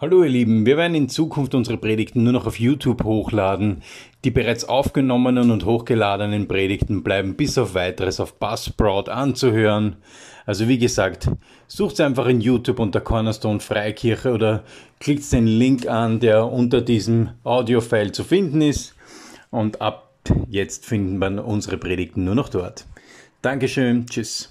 Hallo ihr Lieben, wir werden in Zukunft unsere Predigten nur noch auf YouTube hochladen. Die bereits aufgenommenen und hochgeladenen Predigten bleiben bis auf weiteres auf Buzzsprout anzuhören. Also wie gesagt, sucht einfach in YouTube unter Cornerstone Freikirche oder klickt den Link an, der unter diesem Audiofile zu finden ist. Und ab jetzt finden wir unsere Predigten nur noch dort. Dankeschön, tschüss.